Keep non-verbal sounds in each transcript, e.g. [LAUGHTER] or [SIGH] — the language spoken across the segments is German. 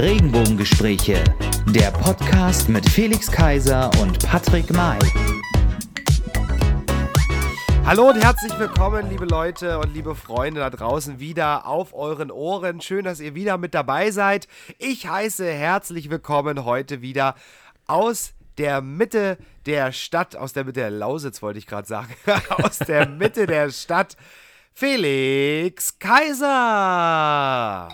Regenbogengespräche, der Podcast mit Felix Kaiser und Patrick May. Hallo und herzlich willkommen, liebe Leute und liebe Freunde da draußen, wieder auf euren Ohren. Schön, dass ihr wieder mit dabei seid. Ich heiße herzlich willkommen heute wieder aus der Mitte der Stadt, aus der Mitte der Lausitz wollte ich gerade sagen, [LAUGHS] aus der Mitte der Stadt, Felix Kaiser.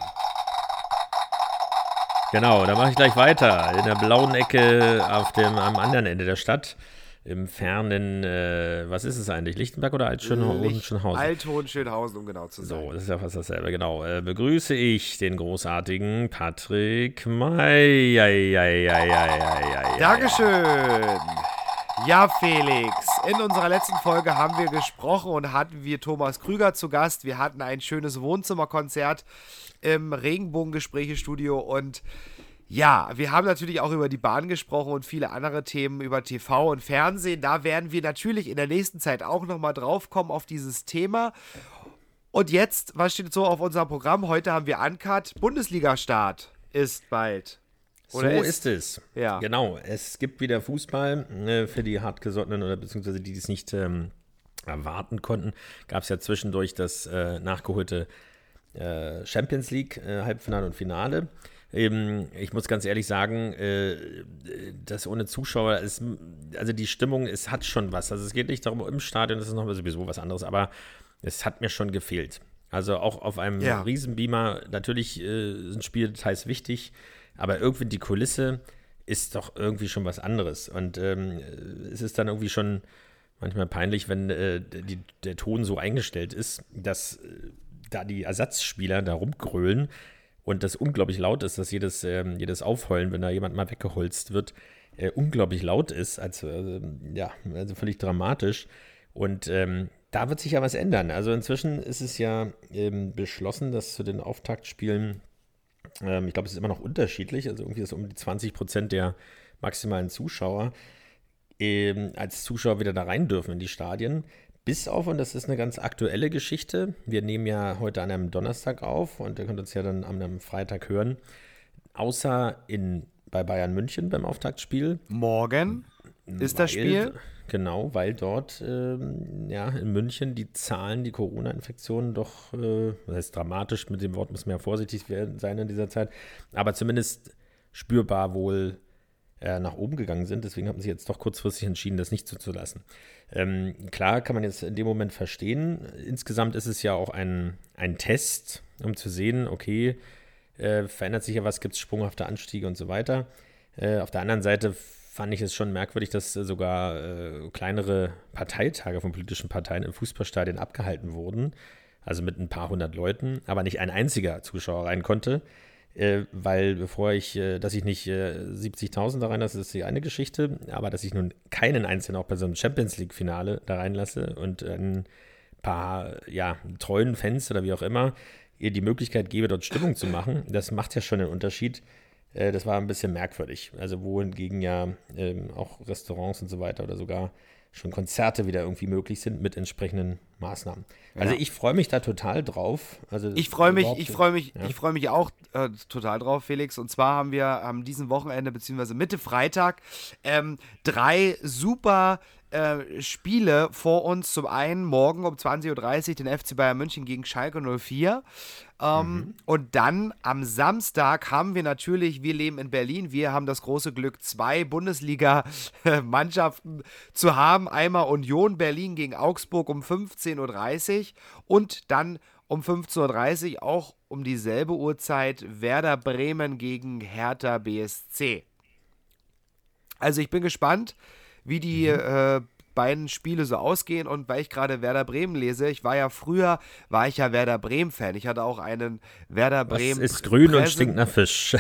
Genau, da mache ich gleich weiter. In der blauen Ecke auf dem, am anderen Ende der Stadt. Im fernen, äh, was ist es eigentlich? Lichtenberg oder Altschönhausen? Althohenschönhausen, um genau zu sein. So, das ist ja fast dasselbe, genau. Äh, begrüße ich den großartigen Patrick May. Ja, ja, ja, ja, ja, Dankeschön. Ja, Felix, in unserer letzten Folge haben wir gesprochen und hatten wir Thomas Krüger zu Gast. Wir hatten ein schönes Wohnzimmerkonzert im Regenbogengespräche-Studio und ja, wir haben natürlich auch über die Bahn gesprochen und viele andere Themen über TV und Fernsehen. Da werden wir natürlich in der nächsten Zeit auch nochmal drauf kommen auf dieses Thema. Und jetzt, was steht so auf unserem Programm? Heute haben wir Uncut. Bundesliga-Start ist bald. Oder so ist, ist, es. Ja. Genau. Es gibt wieder Fußball äh, für die hartgesottenen oder beziehungsweise die, die es nicht ähm, erwarten konnten. Gab es ja zwischendurch das äh, nachgeholte äh, Champions League äh, Halbfinale und Finale. Eben, ich muss ganz ehrlich sagen, äh, das ohne Zuschauer ist, also die Stimmung, es hat schon was. Also es geht nicht darum, im Stadion, das ist noch sowieso was anderes, aber es hat mir schon gefehlt. Also auch auf einem ja. Riesenbeamer, natürlich äh, sind Spieldetails wichtig, aber irgendwie die Kulisse ist doch irgendwie schon was anderes. Und ähm, es ist dann irgendwie schon manchmal peinlich, wenn äh, die, der Ton so eingestellt ist, dass äh, da die Ersatzspieler da rumgrölen und das unglaublich laut ist, dass jedes, ähm, jedes Aufheulen, wenn da jemand mal weggeholzt wird, äh, unglaublich laut ist, also äh, ja, also völlig dramatisch. Und ähm, da wird sich ja was ändern. Also inzwischen ist es ja ähm, beschlossen, dass zu den Auftaktspielen, ähm, ich glaube, es ist immer noch unterschiedlich, also irgendwie ist um die 20 Prozent der maximalen Zuschauer ähm, als Zuschauer wieder da rein dürfen in die Stadien. Bis auf, und das ist eine ganz aktuelle Geschichte, wir nehmen ja heute an einem Donnerstag auf und ihr könnt uns ja dann an einem Freitag hören, außer in, bei Bayern München beim Auftaktspiel. Morgen ist weil, das Spiel. Genau, weil dort ähm, ja, in München die Zahlen, die Corona-Infektionen doch, äh, das heißt dramatisch, mit dem Wort muss man ja vorsichtig sein in dieser Zeit, aber zumindest spürbar wohl äh, nach oben gegangen sind. Deswegen haben sie jetzt doch kurzfristig entschieden, das nicht zuzulassen. Ähm, klar kann man jetzt in dem Moment verstehen. Insgesamt ist es ja auch ein, ein Test, um zu sehen, okay, äh, verändert sich ja was, gibt es sprunghafte Anstiege und so weiter. Äh, auf der anderen Seite fand ich es schon merkwürdig, dass sogar äh, kleinere Parteitage von politischen Parteien im Fußballstadion abgehalten wurden. Also mit ein paar hundert Leuten, aber nicht ein einziger Zuschauer rein konnte äh, weil bevor ich, äh, dass ich nicht äh, 70.000 da reinlasse, ist die eine Geschichte, aber dass ich nun keinen einzelnen auch bei so einem Champions League-Finale da reinlasse und ein paar, ja, treuen Fans oder wie auch immer, ihr die Möglichkeit gebe, dort Stimmung zu machen, das macht ja schon einen Unterschied. Äh, das war ein bisschen merkwürdig. Also wohingegen ja ähm, auch Restaurants und so weiter oder sogar schon Konzerte wieder irgendwie möglich sind mit entsprechenden Maßnahmen. Also ja. ich freue mich da total drauf. Also ich freue mich, ich freue mich, ja. ich freue mich auch äh, total drauf, Felix. Und zwar haben wir am diesem Wochenende beziehungsweise Mitte Freitag ähm, drei super äh, Spiele vor uns. Zum einen morgen um 20.30 Uhr den FC Bayern München gegen Schalke 04. Ähm, mhm. Und dann am Samstag haben wir natürlich, wir leben in Berlin, wir haben das große Glück, zwei Bundesliga-Mannschaften zu haben. Einmal Union Berlin gegen Augsburg um 15.30 Uhr und dann um 15.30 Uhr auch um dieselbe Uhrzeit Werder Bremen gegen Hertha BSC. Also ich bin gespannt, wie die mhm. äh, beiden Spiele so ausgehen und weil ich gerade Werder Bremen lese, ich war ja früher, war ich ja Werder Bremen Fan. Ich hatte auch einen Werder Bremen. Das ist grün Präsen und stinkt nach Fisch.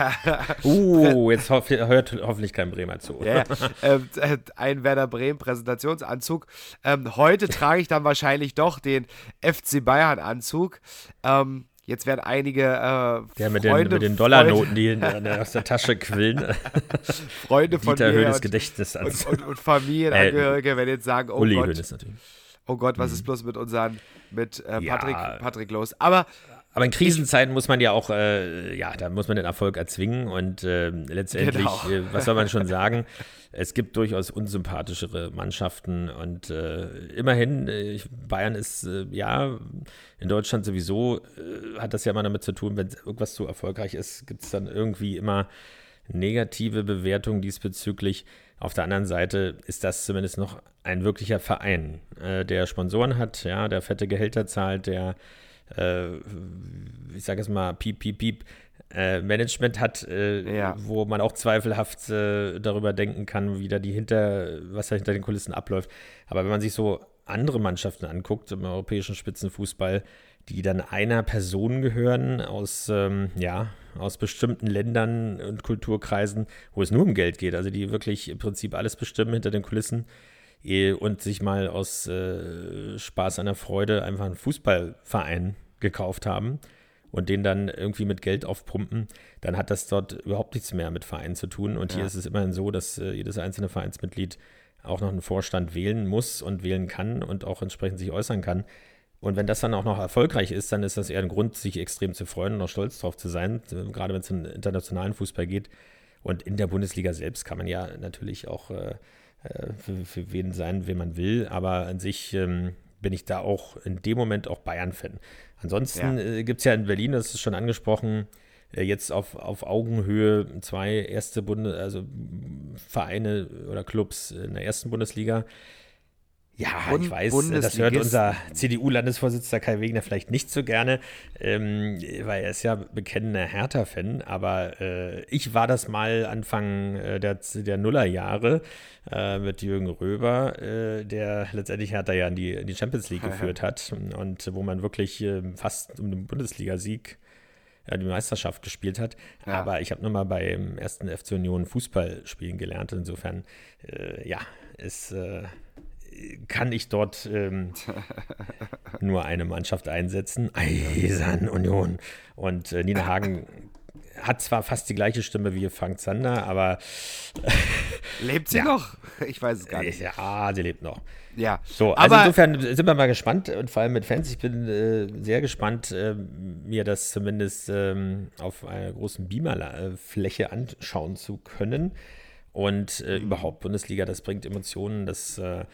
[LAUGHS] uh, jetzt ho hört hoffentlich kein Bremer zu. Ja, ähm, äh, ein Werder Bremen Präsentationsanzug. Ähm, heute trage ich dann wahrscheinlich doch den FC Bayern Anzug. Ähm, Jetzt werden einige äh, Der mit Freunde, den, mit den Dollarnoten, die in, aus der Tasche quillen. [LAUGHS] Freunde von Dieter mir Gedächtnis und, und, und, Familienangehörige [LAUGHS] äh, werden jetzt sagen, oh Uli Gott, Hönes natürlich. oh Gott, was mhm. ist bloß mit unseren, mit äh, Patrick, ja. Patrick los? Aber aber in Krisenzeiten muss man ja auch, äh, ja, da muss man den Erfolg erzwingen und äh, letztendlich, genau. äh, was soll man schon sagen, [LAUGHS] es gibt durchaus unsympathischere Mannschaften und äh, immerhin, äh, Bayern ist, äh, ja, in Deutschland sowieso, hat das ja immer damit zu tun, wenn irgendwas zu erfolgreich ist, gibt es dann irgendwie immer negative Bewertungen diesbezüglich. Auf der anderen Seite ist das zumindest noch ein wirklicher Verein, der Sponsoren hat, ja, der fette Gehälter zahlt, der äh, ich sage es mal, piep, piep, piep, äh, Management hat, äh, ja. wo man auch zweifelhaft äh, darüber denken kann, wie da die hinter, was da hinter den Kulissen abläuft. Aber wenn man sich so andere Mannschaften anguckt im europäischen Spitzenfußball, die dann einer Person gehören aus, ähm, ja, aus bestimmten Ländern und Kulturkreisen, wo es nur um Geld geht, also die wirklich im Prinzip alles bestimmen hinter den Kulissen, und sich mal aus äh, Spaß an der Freude einfach einen Fußballverein gekauft haben und den dann irgendwie mit Geld aufpumpen, dann hat das dort überhaupt nichts mehr mit Vereinen zu tun. Und ja. hier ist es immerhin so, dass äh, jedes einzelne Vereinsmitglied auch noch einen Vorstand wählen muss und wählen kann und auch entsprechend sich äußern kann. Und wenn das dann auch noch erfolgreich ist, dann ist das eher ein Grund, sich extrem zu freuen und auch stolz drauf zu sein, gerade wenn es um internationalen Fußball geht. Und in der Bundesliga selbst kann man ja natürlich auch äh, äh, für, für wen sein, wen man will. Aber an sich ähm, bin ich da auch in dem Moment auch Bayern-Fan. Ansonsten ja. äh, gibt es ja in Berlin, das ist schon angesprochen, äh, jetzt auf, auf Augenhöhe zwei erste Bunde, also Vereine oder Clubs in der ersten Bundesliga. Ja, ich weiß, das hört unser CDU-Landesvorsitzender Kai Wegner vielleicht nicht so gerne, ähm, weil er ist ja bekennender Hertha-Fan, aber äh, ich war das mal Anfang äh, der, der Nullerjahre äh, mit Jürgen Röber, äh, der letztendlich Hertha ja in die, in die Champions League geführt hat und wo man wirklich ähm, fast um den Bundesligasieg die Meisterschaft gespielt hat. Ja. Aber ich habe nur mal beim ersten FC Union Fußball spielen gelernt. Insofern, äh, ja, ist äh, kann ich dort ähm, [LAUGHS] nur eine Mannschaft einsetzen. Eisern Union. Und äh, Nina Hagen hat zwar fast die gleiche Stimme wie Frank Zander, aber. [LAUGHS] lebt sie ja. noch? Ich weiß es gar nicht. Ja, sie lebt noch. Ja. So, also aber insofern sind wir mal gespannt und vor allem mit Fans. Ich bin äh, sehr gespannt, äh, mir das zumindest ähm, auf einer großen Beamerfläche anschauen zu können. Und äh, überhaupt Bundesliga, das bringt Emotionen, das äh,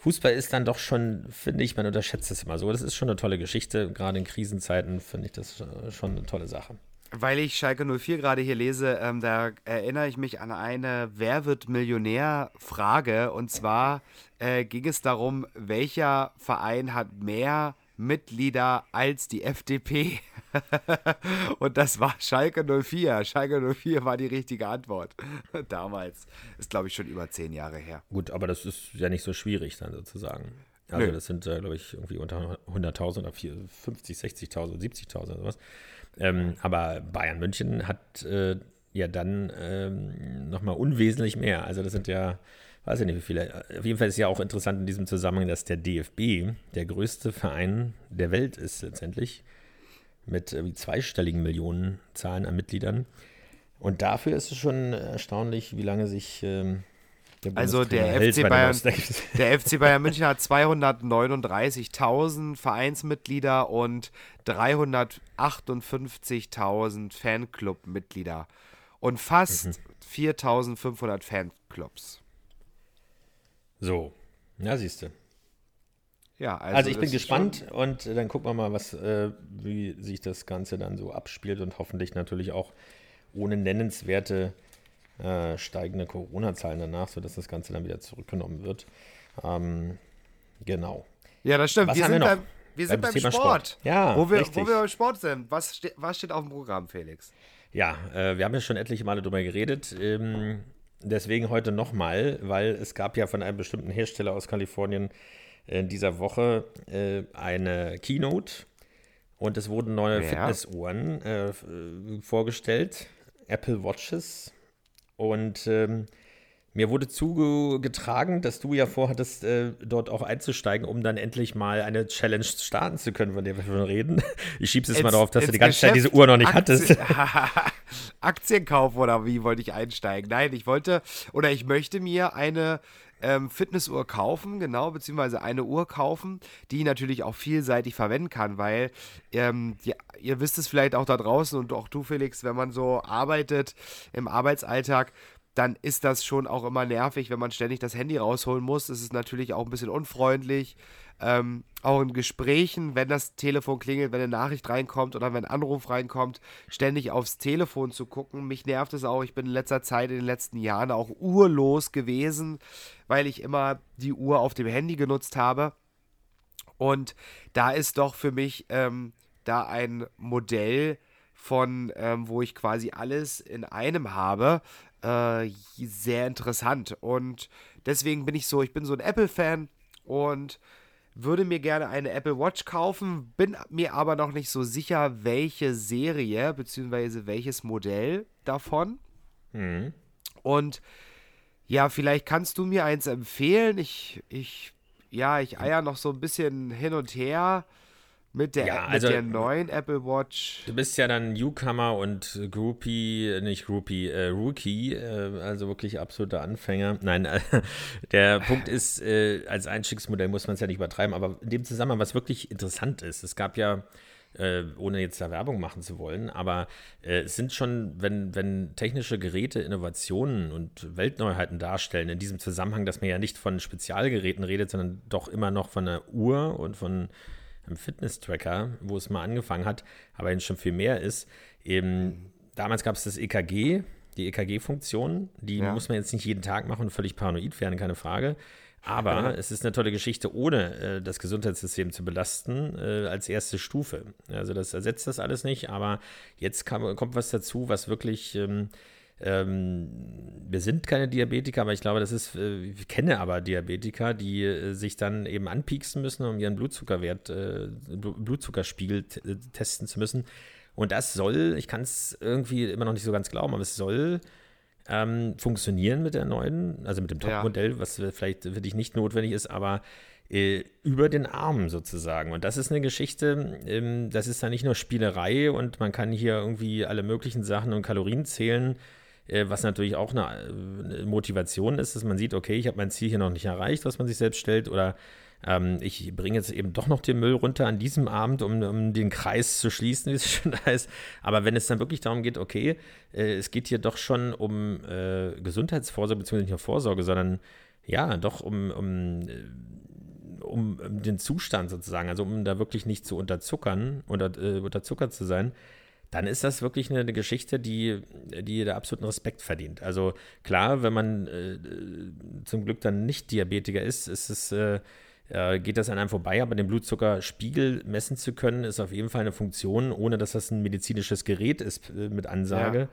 Fußball ist dann doch schon, finde ich, man unterschätzt es immer so. Das ist schon eine tolle Geschichte. Gerade in Krisenzeiten finde ich das schon eine tolle Sache. Weil ich Schalke 04 gerade hier lese, ähm, da erinnere ich mich an eine Wer wird Millionär-Frage. Und zwar äh, ging es darum, welcher Verein hat mehr Mitglieder als die FDP. [LAUGHS] und das war Schalke 04. Schalke 04 war die richtige Antwort. [LAUGHS] Damals. Ist, glaube ich, schon über zehn Jahre her. Gut, aber das ist ja nicht so schwierig dann sozusagen. Also Nö. das sind, äh, glaube ich, irgendwie unter 100.000 oder 50, 60.000, 70.000 oder sowas. Ähm, aber Bayern München hat äh, ja dann ähm, nochmal unwesentlich mehr. Also das sind ja weiß ich nicht wie viele. Auf jeden Fall ist ja auch interessant in diesem Zusammenhang, dass der DFB der größte Verein der Welt ist letztendlich mit äh, zweistelligen Millionenzahlen an Mitgliedern. Und dafür ist es schon erstaunlich, wie lange sich ähm, der also der FC, Bayern, [LAUGHS] der FC Bayern München hat 239.000 Vereinsmitglieder und 358.000 Fanclub-Mitglieder und fast mhm. 4.500 Fanclubs. So, ja, siehst du. Ja, also, also ich bin gespannt und dann gucken wir mal, was, äh, wie sich das Ganze dann so abspielt und hoffentlich natürlich auch ohne nennenswerte äh, steigende Corona-Zahlen danach, sodass das Ganze dann wieder zurückgenommen wird. Ähm, genau. Ja, das stimmt. Was wir, sind wir, beim, wir sind beim, beim Sport. Sport. Ja, wo wir, wo wir beim Sport sind. Was, ste was steht auf dem Programm, Felix? Ja, äh, wir haben ja schon etliche Male drüber geredet. Ähm, Deswegen heute nochmal, weil es gab ja von einem bestimmten Hersteller aus Kalifornien in dieser Woche äh, eine Keynote und es wurden neue ja. Fitnessuhren äh, vorgestellt, Apple Watches. Und ähm, mir wurde zugetragen, dass du ja vorhattest, äh, dort auch einzusteigen, um dann endlich mal eine Challenge starten zu können, von der wir schon reden. Ich schieb's jetzt mal darauf, dass du die ganze Geschäft, Zeit diese Uhr noch nicht Aktien, hattest. [LAUGHS] Aktienkauf oder wie wollte ich einsteigen? Nein, ich wollte oder ich möchte mir eine ähm, Fitnessuhr kaufen, genau, beziehungsweise eine Uhr kaufen, die ich natürlich auch vielseitig verwenden kann, weil ähm, die, ihr wisst es vielleicht auch da draußen und auch du, Felix, wenn man so arbeitet im Arbeitsalltag, dann ist das schon auch immer nervig, wenn man ständig das Handy rausholen muss. Es ist natürlich auch ein bisschen unfreundlich. Ähm, auch in Gesprächen, wenn das Telefon klingelt, wenn eine Nachricht reinkommt oder wenn ein Anruf reinkommt, ständig aufs Telefon zu gucken. Mich nervt es auch. Ich bin in letzter Zeit, in den letzten Jahren auch uhrlos gewesen, weil ich immer die Uhr auf dem Handy genutzt habe. Und da ist doch für mich ähm, da ein Modell von, ähm, wo ich quasi alles in einem habe, äh, sehr interessant. Und deswegen bin ich so, ich bin so ein Apple-Fan und würde mir gerne eine Apple Watch kaufen, bin mir aber noch nicht so sicher, welche Serie bzw. welches Modell davon. Mhm. Und ja, vielleicht kannst du mir eins empfehlen. Ich, ich, ja, ich eier noch so ein bisschen hin und her. Mit der, ja, also, mit der neuen Apple Watch. Du bist ja dann Newcomer und Groupie, nicht Groupie, äh, Rookie, äh, also wirklich absoluter Anfänger. Nein, äh, [LAUGHS] der Punkt ist, äh, als Einstiegsmodell muss man es ja nicht übertreiben, aber in dem Zusammenhang, was wirklich interessant ist, es gab ja, äh, ohne jetzt da Werbung machen zu wollen, aber äh, es sind schon, wenn, wenn technische Geräte Innovationen und Weltneuheiten darstellen, in diesem Zusammenhang, dass man ja nicht von Spezialgeräten redet, sondern doch immer noch von einer Uhr und von einem Fitness-Tracker, wo es mal angefangen hat, aber jetzt schon viel mehr ist. Eben, damals gab es das EKG, die EKG-Funktion, die ja. muss man jetzt nicht jeden Tag machen und völlig paranoid werden, keine Frage. Aber ja. es ist eine tolle Geschichte, ohne äh, das Gesundheitssystem zu belasten, äh, als erste Stufe. Also das ersetzt das alles nicht, aber jetzt kam, kommt was dazu, was wirklich ähm, ähm, wir sind keine Diabetiker, aber ich glaube, das ist, äh, ich kenne aber Diabetiker, die äh, sich dann eben anpieksen müssen, um ihren Blutzuckerwert, äh, Blutzuckerspiegel äh, testen zu müssen. Und das soll, ich kann es irgendwie immer noch nicht so ganz glauben, aber es soll ähm, funktionieren mit der neuen, also mit dem Topmodell, ja. was vielleicht für dich nicht notwendig ist, aber äh, über den Arm sozusagen. Und das ist eine Geschichte, ähm, das ist dann nicht nur Spielerei und man kann hier irgendwie alle möglichen Sachen und Kalorien zählen äh, was natürlich auch eine, eine, Motivation ist, dass man sieht, okay, ich habe mein Ziel hier noch nicht erreicht, was man sich selbst stellt, oder ähm, ich bringe jetzt eben doch noch den Müll runter an diesem Abend, um, um den Kreis zu schließen, wie es [LAUGHS] schon heißt. Aber wenn es dann wirklich darum geht, okay, äh, es geht hier doch schon um äh, Gesundheitsvorsorge, beziehungsweise nicht nur Vorsorge, sondern ja, doch um, um äh, um, um, den Zustand sozusagen, also um da wirklich nicht zu unterzuckern oder äh, unterzuckert zu sein, dann ist das wirklich eine, eine, Geschichte, die, die da absoluten Respekt verdient. Also klar, wenn man äh, zum Glück dann nicht Diabetiker ist, ist es, äh, äh, geht das an einem vorbei, aber den Blutzuckerspiegel messen zu können, ist auf jeden Fall eine Funktion, ohne dass das ein medizinisches Gerät ist äh, mit Ansage. Ja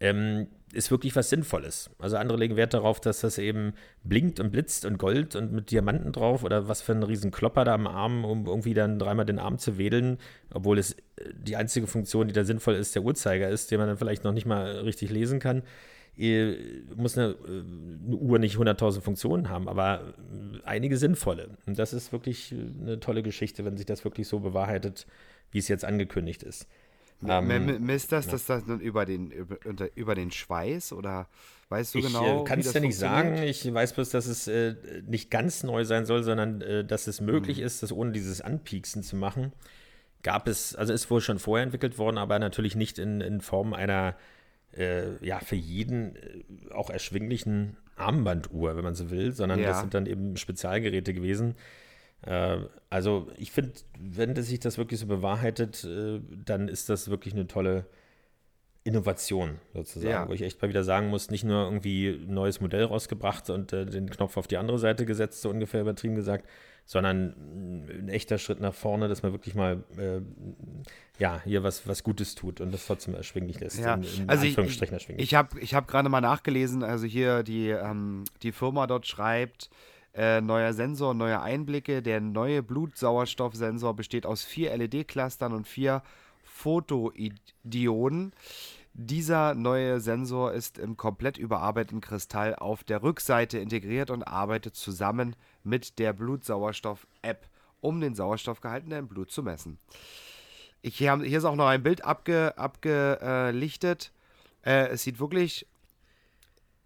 ähm, ist wirklich was Sinnvolles. Also andere legen Wert darauf, dass das eben blinkt und blitzt und Gold und mit Diamanten drauf oder was für ein riesen Klopper da am Arm, um irgendwie dann dreimal den Arm zu wedeln, obwohl es äh, die einzige Funktion, die da sinnvoll ist, der Uhrzeiger ist, den man dann vielleicht noch nicht mal richtig lesen kann. Ihr muss eine, äh, eine Uhr nicht 100.000 Funktionen haben, aber äh, einige sinnvolle. Und das ist wirklich eine tolle Geschichte, wenn sich das wirklich so bewahrheitet, wie es jetzt angekündigt ist. Ähm, misst das, ja. das dann über den, über, über den Schweiß oder weißt du ich, genau? Ich äh, kann es ja nicht sagen. Ich weiß bloß, dass es äh, nicht ganz neu sein soll, sondern äh, dass es möglich mhm. ist, das ohne dieses Anpieksen zu machen. Gab es, also ist wohl schon vorher entwickelt worden, aber natürlich nicht in, in Form einer, äh, ja, für jeden äh, auch erschwinglichen Armbanduhr, wenn man so will, sondern ja. das sind dann eben Spezialgeräte gewesen äh, also ich finde, wenn das sich das wirklich so bewahrheitet, äh, dann ist das wirklich eine tolle Innovation sozusagen, ja. wo ich echt mal wieder sagen muss, nicht nur irgendwie ein neues Modell rausgebracht und äh, den Knopf auf die andere Seite gesetzt, so ungefähr übertrieben gesagt, sondern ein echter Schritt nach vorne, dass man wirklich mal äh, ja hier was, was Gutes tut und das trotzdem erschwinglich lässt. Ja. In, in also ich, ich habe ich hab gerade mal nachgelesen, also hier die, ähm, die Firma dort schreibt, äh, neuer Sensor, neue Einblicke. Der neue Blutsauerstoffsensor besteht aus vier LED-Clustern und vier Photoidioden. Dieser neue Sensor ist im komplett überarbeiteten Kristall auf der Rückseite integriert und arbeitet zusammen mit der Blutsauerstoff-App, um den Sauerstoffgehalt in deinem Blut zu messen. Ich, hier, hier ist auch noch ein Bild abge, abgelichtet. Äh, es sieht wirklich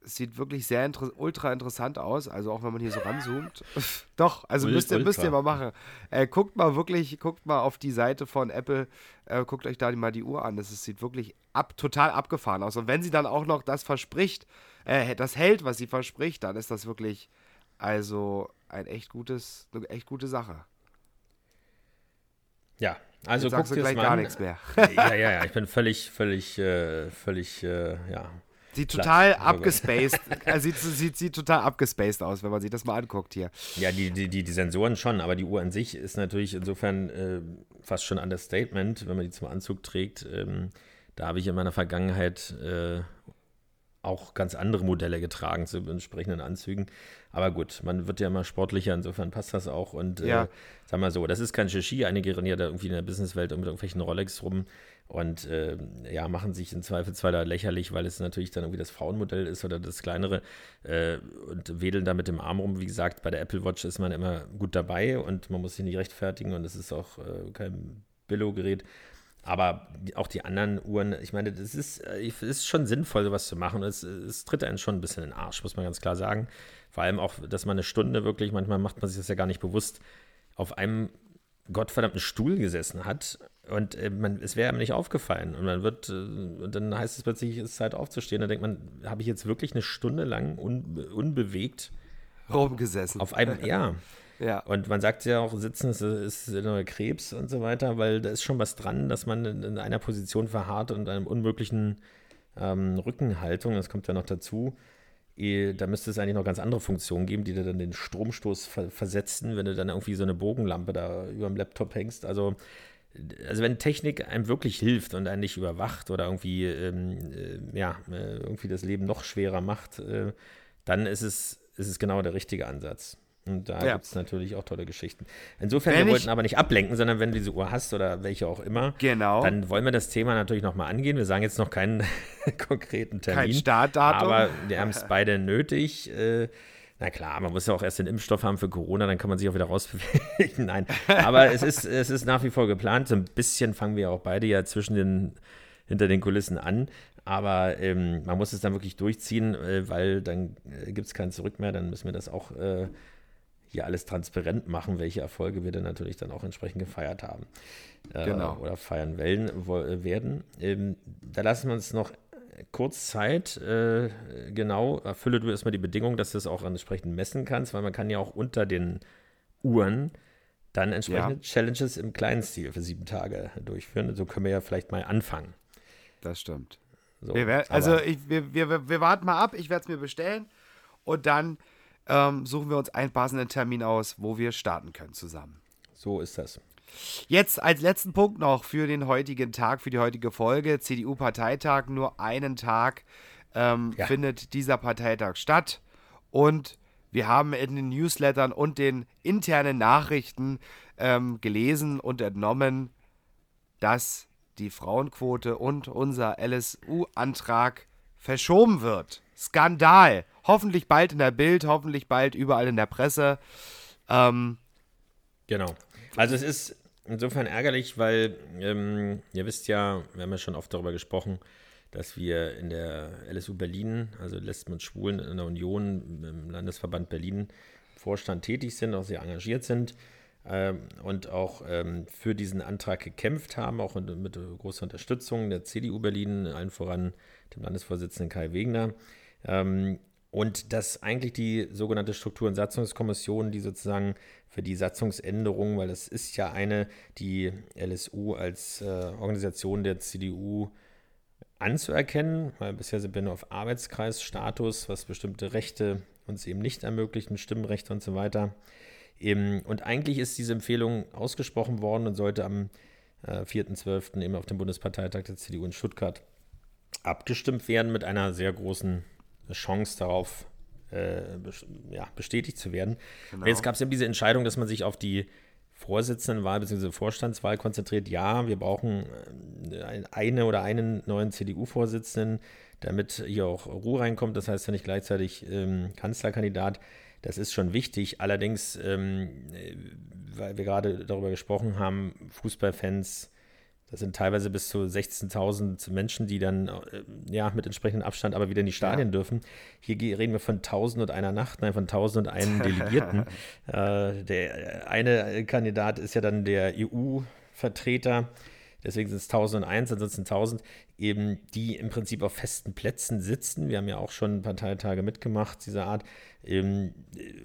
sieht wirklich sehr inter ultra interessant aus. Also auch wenn man hier so ranzoomt. [LAUGHS] Doch, also müsst, ihr, müsst ihr mal machen. Äh, guckt mal wirklich, guckt mal auf die Seite von Apple, äh, guckt euch da mal die Uhr an. Das ist, sieht wirklich ab, total abgefahren aus. Und wenn sie dann auch noch das verspricht, äh, das hält, was sie verspricht, dann ist das wirklich also ein echt gutes, eine echt gute Sache. Ja, also Jetzt guckt ihr gleich gar nichts mehr. ja, ja, ja, ich bin völlig, völlig, äh, völlig, äh, ja, Sieht total abgespaced. also [LAUGHS] sieht, sieht, sieht total abgespaced aus, wenn man sich das mal anguckt hier. Ja, die, die, die, die Sensoren schon, aber die Uhr an sich ist natürlich insofern äh, fast schon Understatement, wenn man die zum Anzug trägt. Ähm, da habe ich in meiner Vergangenheit äh, auch ganz andere Modelle getragen zu entsprechenden Anzügen. Aber gut, man wird ja immer sportlicher, insofern passt das auch. Und äh, ja. äh, sag mal so, das ist kein Shishi. Einige rennen ja da irgendwie in der Businesswelt mit irgendwelchen Rolex rum und äh, ja, machen sich im Zweifelsfall da lächerlich, weil es natürlich dann irgendwie das Frauenmodell ist oder das kleinere äh, und wedeln da mit dem Arm rum. Wie gesagt, bei der Apple Watch ist man immer gut dabei und man muss sich nicht rechtfertigen und es ist auch äh, kein Billo-Gerät. Aber auch die anderen Uhren, ich meine, das ist, äh, ist schon sinnvoll, sowas zu machen. Es, es tritt einen schon ein bisschen in den Arsch, muss man ganz klar sagen. Vor allem auch, dass man eine Stunde wirklich, manchmal macht man sich das ja gar nicht bewusst, auf einem gottverdammten Stuhl gesessen hat und äh, man, es wäre einem nicht aufgefallen. Und man wird, äh, und dann heißt es plötzlich, es ist Zeit aufzustehen. Dann denkt man, habe ich jetzt wirklich eine Stunde lang unbe unbewegt rumgesessen? Auf einem, [LAUGHS] ja. ja. Und man sagt ja auch, sitzen ist, ist Krebs und so weiter, weil da ist schon was dran, dass man in, in einer Position verharrt und einem unmöglichen ähm, Rückenhaltung, das kommt ja noch dazu, da müsste es eigentlich noch ganz andere Funktionen geben, die dir dann den Stromstoß ver versetzen, wenn du dann irgendwie so eine Bogenlampe da über dem Laptop hängst. Also, also wenn Technik einem wirklich hilft und einen nicht überwacht oder irgendwie, ähm, äh, ja, äh, irgendwie das Leben noch schwerer macht, äh, dann ist es, ist es genau der richtige Ansatz. Und da ja. gibt es natürlich auch tolle Geschichten. Insofern, wenn wir wollten aber nicht ablenken, sondern wenn du diese Uhr hast oder welche auch immer, genau. dann wollen wir das Thema natürlich nochmal angehen. Wir sagen jetzt noch keinen [LAUGHS] konkreten Termin. Kein Startdatum. Aber wir haben es beide nötig. Äh, na klar, man muss ja auch erst den Impfstoff haben für Corona, dann kann man sich auch wieder rausbewegen. [LAUGHS] Nein, aber es ist, es ist nach wie vor geplant. So ein bisschen fangen wir auch beide ja zwischen den, hinter den Kulissen an. Aber ähm, man muss es dann wirklich durchziehen, äh, weil dann äh, gibt es kein Zurück mehr. Dann müssen wir das auch äh, hier alles transparent machen, welche Erfolge wir dann natürlich dann auch entsprechend gefeiert haben. Äh, genau. Oder feiern wollen, äh, werden. Ähm, da lassen wir uns noch kurz Zeit. Äh, genau, erfülle du erstmal die Bedingung, dass du es auch entsprechend messen kannst, weil man kann ja auch unter den Uhren dann entsprechende ja. Challenges im kleinen Stil für sieben Tage durchführen. So können wir ja vielleicht mal anfangen. Das stimmt. So, wir also ich, wir, wir, wir warten mal ab, ich werde es mir bestellen und dann ähm, suchen wir uns einen passenden Termin aus, wo wir starten können zusammen. So ist das. Jetzt als letzten Punkt noch für den heutigen Tag, für die heutige Folge. CDU-Parteitag, nur einen Tag ähm, ja. findet dieser Parteitag statt. Und wir haben in den Newslettern und den internen Nachrichten ähm, gelesen und entnommen, dass die Frauenquote und unser LSU-Antrag verschoben wird. Skandal. Hoffentlich bald in der Bild, hoffentlich bald überall in der Presse. Ähm, genau. Also es ist insofern ärgerlich, weil ähm, ihr wisst ja, wir haben ja schon oft darüber gesprochen, dass wir in der LSU Berlin, also Lesben und Schwulen in der Union, im Landesverband Berlin, Vorstand tätig sind, auch sehr engagiert sind ähm, und auch ähm, für diesen Antrag gekämpft haben, auch mit großer Unterstützung der CDU Berlin, allen voran dem Landesvorsitzenden Kai Wegner. Ähm, und dass eigentlich die sogenannte Struktur- und Satzungskommission, die sozusagen für die Satzungsänderung, weil das ist ja eine, die LSU als äh, Organisation der CDU anzuerkennen, weil bisher sind wir nur auf Arbeitskreisstatus, was bestimmte Rechte uns eben nicht ermöglicht, Stimmrechte und so weiter. und eigentlich ist diese Empfehlung ausgesprochen worden und sollte am äh, 4.12. eben auf dem Bundesparteitag der CDU in Stuttgart abgestimmt werden mit einer sehr großen Chance darauf, äh, ja, bestätigt zu werden. Genau. Jetzt gab es eben diese Entscheidung, dass man sich auf die Vorsitzendenwahl bzw. Vorstandswahl konzentriert. Ja, wir brauchen äh, eine oder einen neuen CDU-Vorsitzenden, damit hier auch Ruhe reinkommt. Das heißt ja nicht gleichzeitig ähm, Kanzlerkandidat. Das ist schon wichtig. Allerdings, ähm, weil wir gerade darüber gesprochen haben, Fußballfans Das sind teilweise bis zu 16.000 Menschen, die dann äh, ja mit entsprechendem Abstand aber wieder in die Stadien ja. dürfen. Hier reden wir von 1000 und einer Nacht, nein, von 1000 und einen [LAUGHS] Delegierten. äh, der eine Kandidat ist ja dann der EU-Vertreter. Deswegen sind es 1001, ansonsten 1000, eben die im Prinzip auf festen Plätzen sitzen. Wir haben ja auch schon Parteitage mitgemacht, dieser Art. Ähm,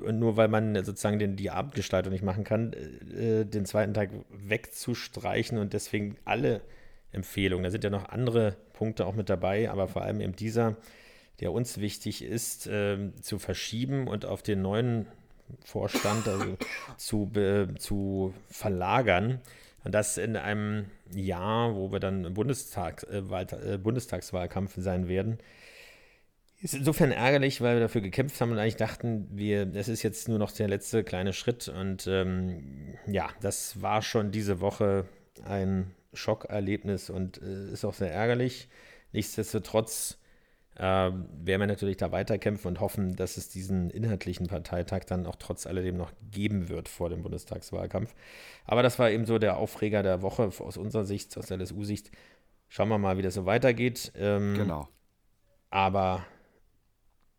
und nur weil man sozusagen den, die Abendgestaltung nicht machen kann, äh, den zweiten Tag wegzustreichen und deswegen alle Empfehlungen. Da sind ja noch andere Punkte auch mit dabei, aber vor allem eben dieser, der uns wichtig ist, äh, zu verschieben und auf den neuen Vorstand also zu, zu verlagern. Und das in einem Jahr, wo wir dann im äh, äh, Bundestagswahlkampf sein werden. Ist insofern ärgerlich, weil wir dafür gekämpft haben und eigentlich dachten, wir, das ist jetzt nur noch der letzte kleine Schritt. Und ähm, ja, das war schon diese Woche ein Schockerlebnis und äh, ist auch sehr ärgerlich. Nichtsdestotrotz äh, werden wir natürlich da weiterkämpfen und hoffen, dass es diesen inhaltlichen Parteitag dann auch trotz alledem noch geben wird vor dem Bundestagswahlkampf. Aber das war eben so der Aufreger der Woche aus unserer Sicht, aus der LSU-Sicht. Schauen wir mal, wie das so weitergeht. Ähm, genau. Aber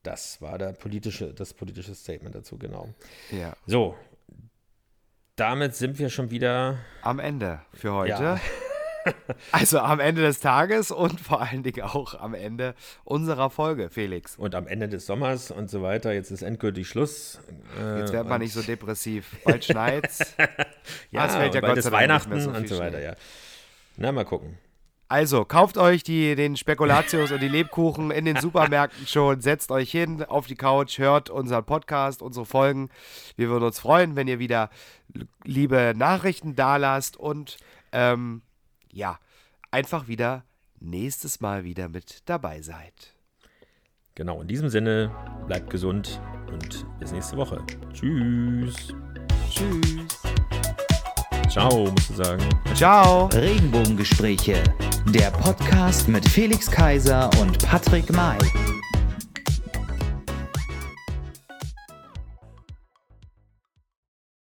das war der politische, das politische Statement dazu, genau. Ja. So, damit sind wir schon wieder am Ende für heute. Ja. [LAUGHS] [LAUGHS] Also am Ende des Tages und vor allen Dingen auch am Ende unserer Folge, Felix. Und am Ende des Sommers und so weiter. Jetzt ist endgültig Schluss. Äh, Jetzt wird man nicht so [LAUGHS] depressiv. Bald schneit's. [LAUGHS] ja, ah, es fällt ja bald ist Weihnachten so und so weiter, ja. Na, mal gucken. Also, kauft euch die, den Spekulatius und die Lebkuchen in den Supermärkten schon, setzt euch hin auf die Couch, hört unseren Podcast, unsere Folgen. Wir würden uns freuen, wenn ihr wieder liebe Nachrichten dalasst und ähm, ja, einfach wieder nächstes Mal wieder mit dabei seid. Genau, in diesem Sinne, bleibt gesund und bis nächste Woche. Tschüss. Tschüss. Ciao, musst du sagen. Ciao. Regenbogengespräche. Der Podcast mit Felix Kaiser und Patrick May.